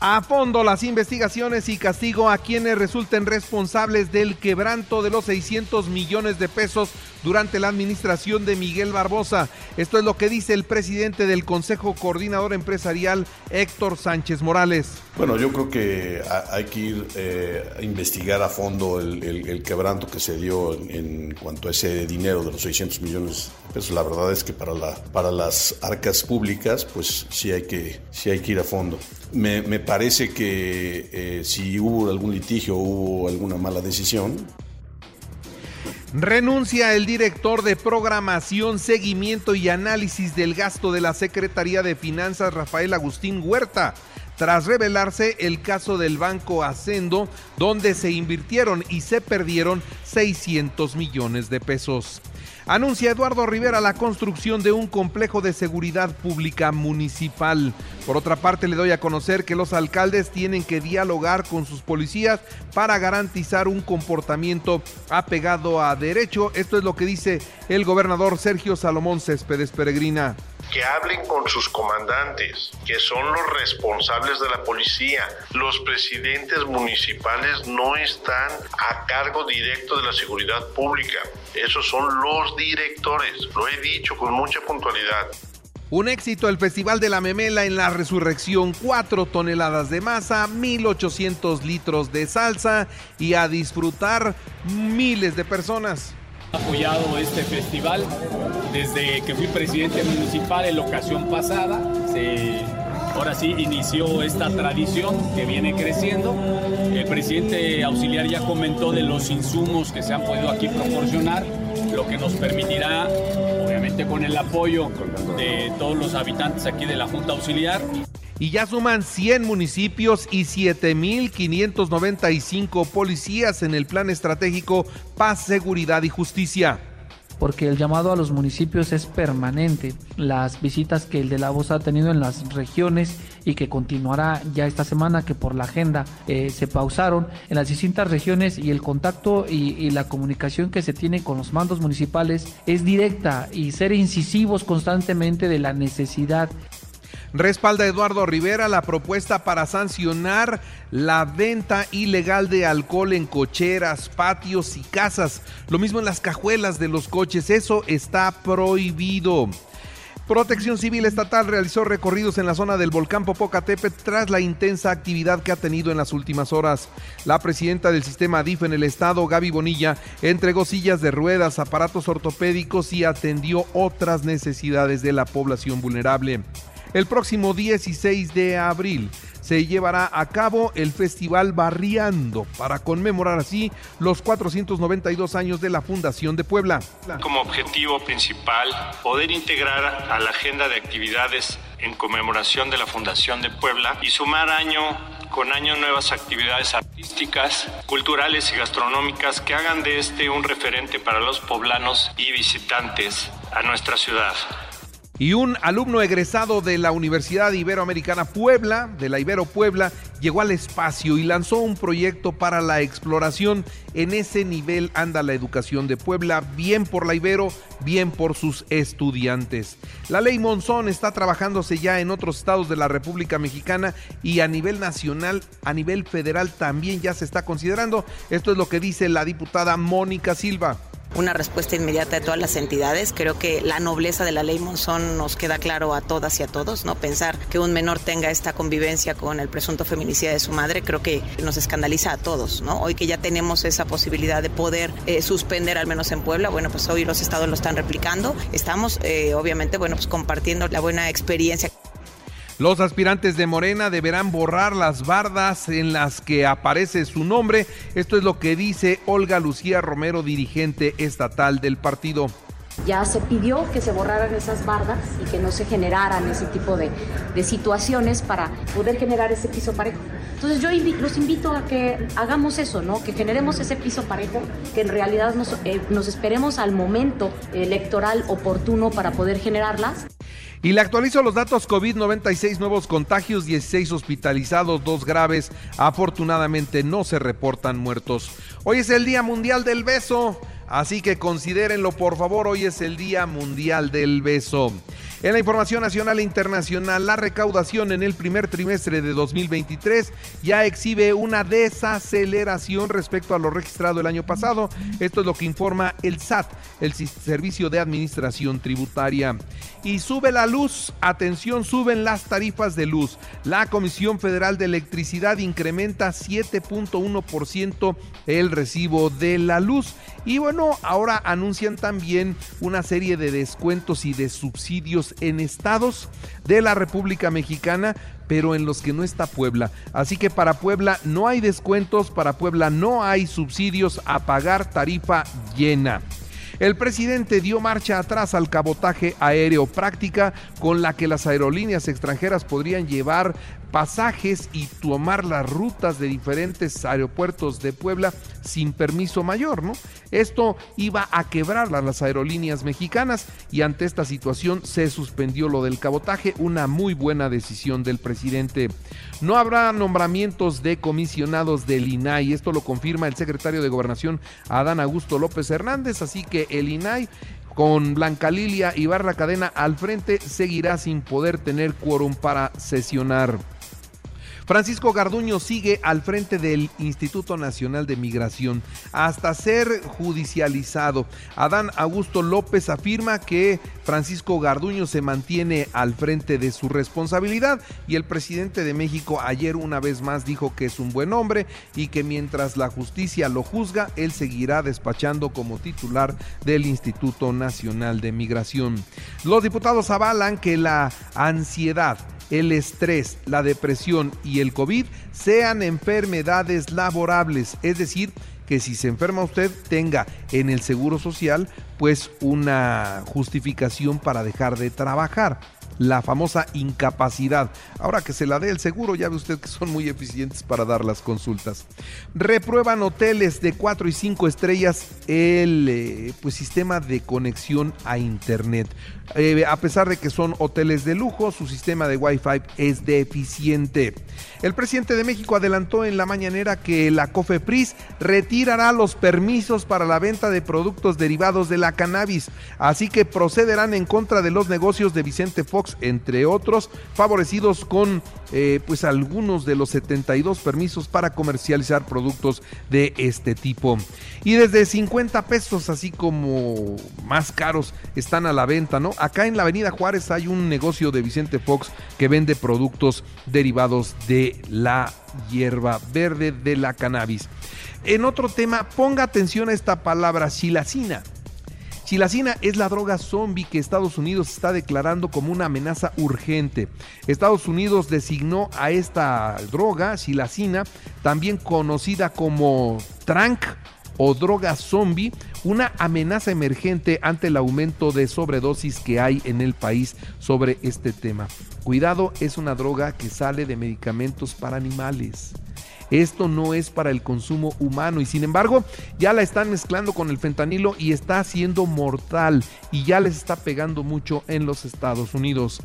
A fondo las investigaciones y castigo a quienes resulten responsables del quebranto de los 600 millones de pesos durante la administración de Miguel Barbosa. Esto es lo que dice el presidente del Consejo Coordinador Empresarial, Héctor Sánchez Morales. Bueno, yo creo que hay que ir eh, a investigar a fondo el, quebranto que se dio en, cuanto a ese dinero de los 600 millones de pesos. La verdad es que para, para las arcas públicas, pues sí hay que, sí hay que ir a fondo. Me, parece que eh, si hubo algún litigio, hubo alguna mala decisión, Renuncia el director de programación, seguimiento y análisis del gasto de la Secretaría de Finanzas, Rafael Agustín Huerta, tras revelarse el caso del Banco Hacendo, donde se invirtieron y se perdieron 600 millones de pesos. Anuncia Eduardo Rivera la construcción de un complejo de seguridad pública municipal. Por otra parte, le doy a conocer que los alcaldes tienen que dialogar con sus policías para garantizar un comportamiento apegado a derecho. Esto es lo que dice el gobernador Sergio Salomón Céspedes Peregrina que hablen con sus comandantes, que son los responsables de la policía. Los presidentes municipales no están a cargo directo de la seguridad pública. Esos son los directores. Lo he dicho con mucha puntualidad. Un éxito el Festival de la Memela en la Resurrección, 4 toneladas de masa, 1800 litros de salsa y a disfrutar miles de personas apoyado este festival desde que fui presidente municipal en la ocasión pasada. Ahora sí inició esta tradición que viene creciendo. El presidente auxiliar ya comentó de los insumos que se han podido aquí proporcionar, lo que nos permitirá, obviamente con el apoyo de todos los habitantes aquí de la Junta Auxiliar, y ya suman 100 municipios y 7.595 policías en el plan estratégico Paz, Seguridad y Justicia porque el llamado a los municipios es permanente. Las visitas que el de la voz ha tenido en las regiones y que continuará ya esta semana, que por la agenda eh, se pausaron en las distintas regiones y el contacto y, y la comunicación que se tiene con los mandos municipales es directa y ser incisivos constantemente de la necesidad Respalda Eduardo Rivera la propuesta para sancionar la venta ilegal de alcohol en cocheras, patios y casas. Lo mismo en las cajuelas de los coches. Eso está prohibido. Protección Civil Estatal realizó recorridos en la zona del volcán Popocatépetl tras la intensa actividad que ha tenido en las últimas horas. La presidenta del sistema DIF en el estado, Gaby Bonilla, entregó sillas de ruedas, aparatos ortopédicos y atendió otras necesidades de la población vulnerable. El próximo 16 de abril se llevará a cabo el Festival Barriando para conmemorar así los 492 años de la Fundación de Puebla. Como objetivo principal, poder integrar a la agenda de actividades en conmemoración de la Fundación de Puebla y sumar año con año nuevas actividades artísticas, culturales y gastronómicas que hagan de este un referente para los poblanos y visitantes a nuestra ciudad y un alumno egresado de la Universidad Iberoamericana Puebla, de la Ibero Puebla, llegó al espacio y lanzó un proyecto para la exploración. En ese nivel anda la educación de Puebla, bien por la Ibero, bien por sus estudiantes. La ley Monzón está trabajándose ya en otros estados de la República Mexicana y a nivel nacional, a nivel federal también ya se está considerando. Esto es lo que dice la diputada Mónica Silva una respuesta inmediata de todas las entidades. Creo que la nobleza de la ley Monzón nos queda claro a todas y a todos, ¿no? Pensar que un menor tenga esta convivencia con el presunto feminicida de su madre, creo que nos escandaliza a todos, ¿no? Hoy que ya tenemos esa posibilidad de poder eh, suspender, al menos en Puebla, bueno, pues hoy los estados lo están replicando. Estamos, eh, obviamente, bueno, pues compartiendo la buena experiencia. Los aspirantes de Morena deberán borrar las bardas en las que aparece su nombre. Esto es lo que dice Olga Lucía Romero, dirigente estatal del partido. Ya se pidió que se borraran esas bardas y que no se generaran ese tipo de, situaciones para poder generar ese piso parejo. Entonces yo los invito a que hagamos eso, ¿no? Que generemos ese piso parejo, que en realidad nos, eh, nos esperemos al momento electoral oportuno para poder generarlas. Y le actualizo los datos COVID, 96 nuevos contagios, 16 hospitalizados, dos graves. Afortunadamente no se reportan muertos. Hoy es el Día Mundial del Beso, así que considérenlo por favor, hoy es el Día Mundial del Beso. En la información nacional e internacional, la recaudación en el primer trimestre de 2023 ya exhibe una desaceleración respecto a lo registrado el año pasado. Esto es lo que informa el SAT, el Servicio de Administración Tributaria. Y sube la luz, atención, suben las tarifas de luz. La Comisión Federal de Electricidad incrementa 7.1% el recibo de la luz. Y bueno, ahora anuncian también una serie de descuentos y de subsidios en estados de la República Mexicana, pero en los que no está Puebla. Así que para Puebla no hay descuentos, para Puebla no hay subsidios a pagar tarifa llena. El presidente dio marcha atrás al cabotaje aéreo práctica con la que las aerolíneas extranjeras podrían llevar pasajes y tomar las rutas de diferentes aeropuertos de Puebla sin permiso mayor, ¿no? Esto iba a quebrar a las aerolíneas mexicanas y ante esta situación se suspendió lo del cabotaje, una muy buena decisión del presidente. No habrá nombramientos de comisionados del INAI, esto lo confirma el secretario de Gobernación Adán Augusto López Hernández, así que el INAI con Blanca Lilia y Barra Cadena al frente seguirá sin poder tener quórum para sesionar. Francisco Garduño sigue al frente del Instituto Nacional de Migración hasta ser judicializado. Adán Augusto López afirma que Francisco Garduño se mantiene al frente de su responsabilidad y el presidente de México ayer una vez más dijo que es un buen hombre y que mientras la justicia lo juzga, él seguirá despachando como titular del Instituto Nacional de Migración. Los diputados avalan que la ansiedad el estrés, la depresión y el COVID sean enfermedades laborables, es decir, que si se enferma usted tenga en el Seguro Social pues una justificación para dejar de trabajar la famosa incapacidad. Ahora que se la dé el seguro, ya ve usted que son muy eficientes para dar las consultas. Reprueban hoteles de 4 y 5 estrellas el eh, pues, sistema de conexión a Internet. Eh, a pesar de que son hoteles de lujo, su sistema de Wi-Fi es deficiente. El presidente de México adelantó en la mañanera que la COFEPRIS retirará los permisos para la venta de productos derivados de la cannabis, así que procederán en contra de los negocios de Vicente Fox, entre otros, favorecidos con eh, pues algunos de los 72 permisos para comercializar productos de este tipo. Y desde 50 pesos, así como más caros, están a la venta, ¿no? Acá en la Avenida Juárez hay un negocio de Vicente Fox que vende productos derivados de la hierba verde de la cannabis. En otro tema, ponga atención a esta palabra, silacina. Chilacina es la droga zombie que Estados Unidos está declarando como una amenaza urgente. Estados Unidos designó a esta droga, silacina, también conocida como trank o droga zombie, una amenaza emergente ante el aumento de sobredosis que hay en el país sobre este tema. Cuidado, es una droga que sale de medicamentos para animales. Esto no es para el consumo humano y sin embargo ya la están mezclando con el fentanilo y está siendo mortal y ya les está pegando mucho en los Estados Unidos.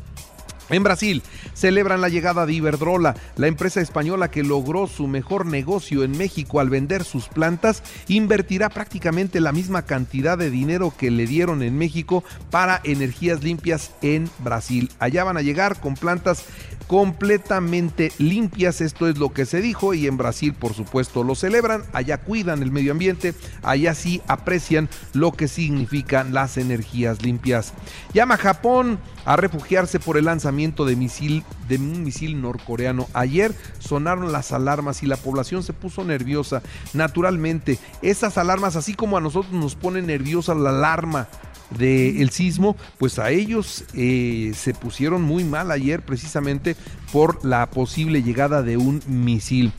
En Brasil celebran la llegada de Iberdrola, la empresa española que logró su mejor negocio en México al vender sus plantas, invertirá prácticamente la misma cantidad de dinero que le dieron en México para energías limpias en Brasil. Allá van a llegar con plantas completamente limpias, esto es lo que se dijo y en Brasil por supuesto lo celebran, allá cuidan el medio ambiente, allá sí aprecian lo que significan las energías limpias. Llama Japón a refugiarse por el lanzamiento de, misil, de un misil norcoreano. Ayer sonaron las alarmas y la población se puso nerviosa. Naturalmente, esas alarmas, así como a nosotros nos pone nerviosa la alarma del sismo, pues a ellos eh, se pusieron muy mal ayer precisamente por la posible llegada de un misil.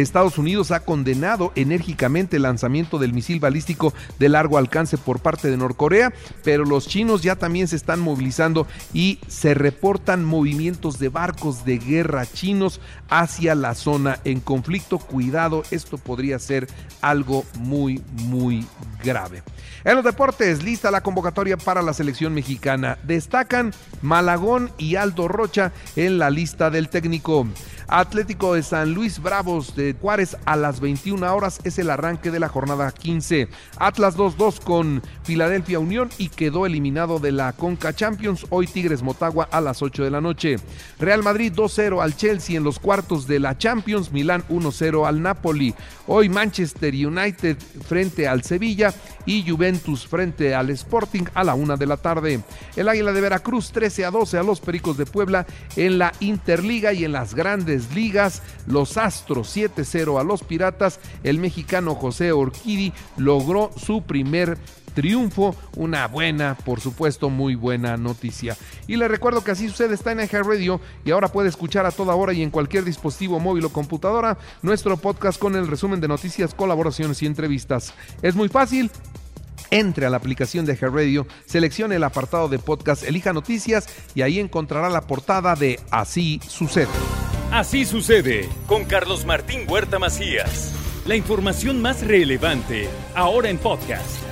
Estados Unidos ha condenado enérgicamente el lanzamiento del misil balístico de largo alcance por parte de Norcorea, pero los chinos ya también se están movilizando y se reportan movimientos de barcos de guerra chinos hacia la zona en conflicto. Cuidado, esto podría ser algo muy, muy grave. En los deportes, lista la convocatoria para la selección mexicana. Destacan Malagón y Aldo Rocha en la lista del técnico. Atlético de San Luis Bravos de Juárez a las 21 horas es el arranque de la jornada 15. Atlas 2-2 con Filadelfia Unión y quedó eliminado de la Conca Champions. Hoy Tigres Motagua a las 8 de la noche. Real Madrid 2-0 al Chelsea en los cuartos de la Champions. Milán 1-0 al Napoli. Hoy Manchester United frente al Sevilla y Juventus frente al Sporting a la 1 de la tarde. El Águila de Veracruz 13 a 12 a los Pericos de Puebla en la Interliga y en las grandes ligas, los Astros 7-0 a los Piratas, el mexicano José Orquidi logró su primer triunfo, una buena, por supuesto, muy buena noticia. Y le recuerdo que así sucede, está en iHeartRadio Radio y ahora puede escuchar a toda hora y en cualquier dispositivo móvil o computadora nuestro podcast con el resumen de noticias, colaboraciones y entrevistas. Es muy fácil, entre a la aplicación de Radio, seleccione el apartado de podcast, elija noticias y ahí encontrará la portada de Así sucede. Así sucede con Carlos Martín Huerta Macías. La información más relevante ahora en podcast.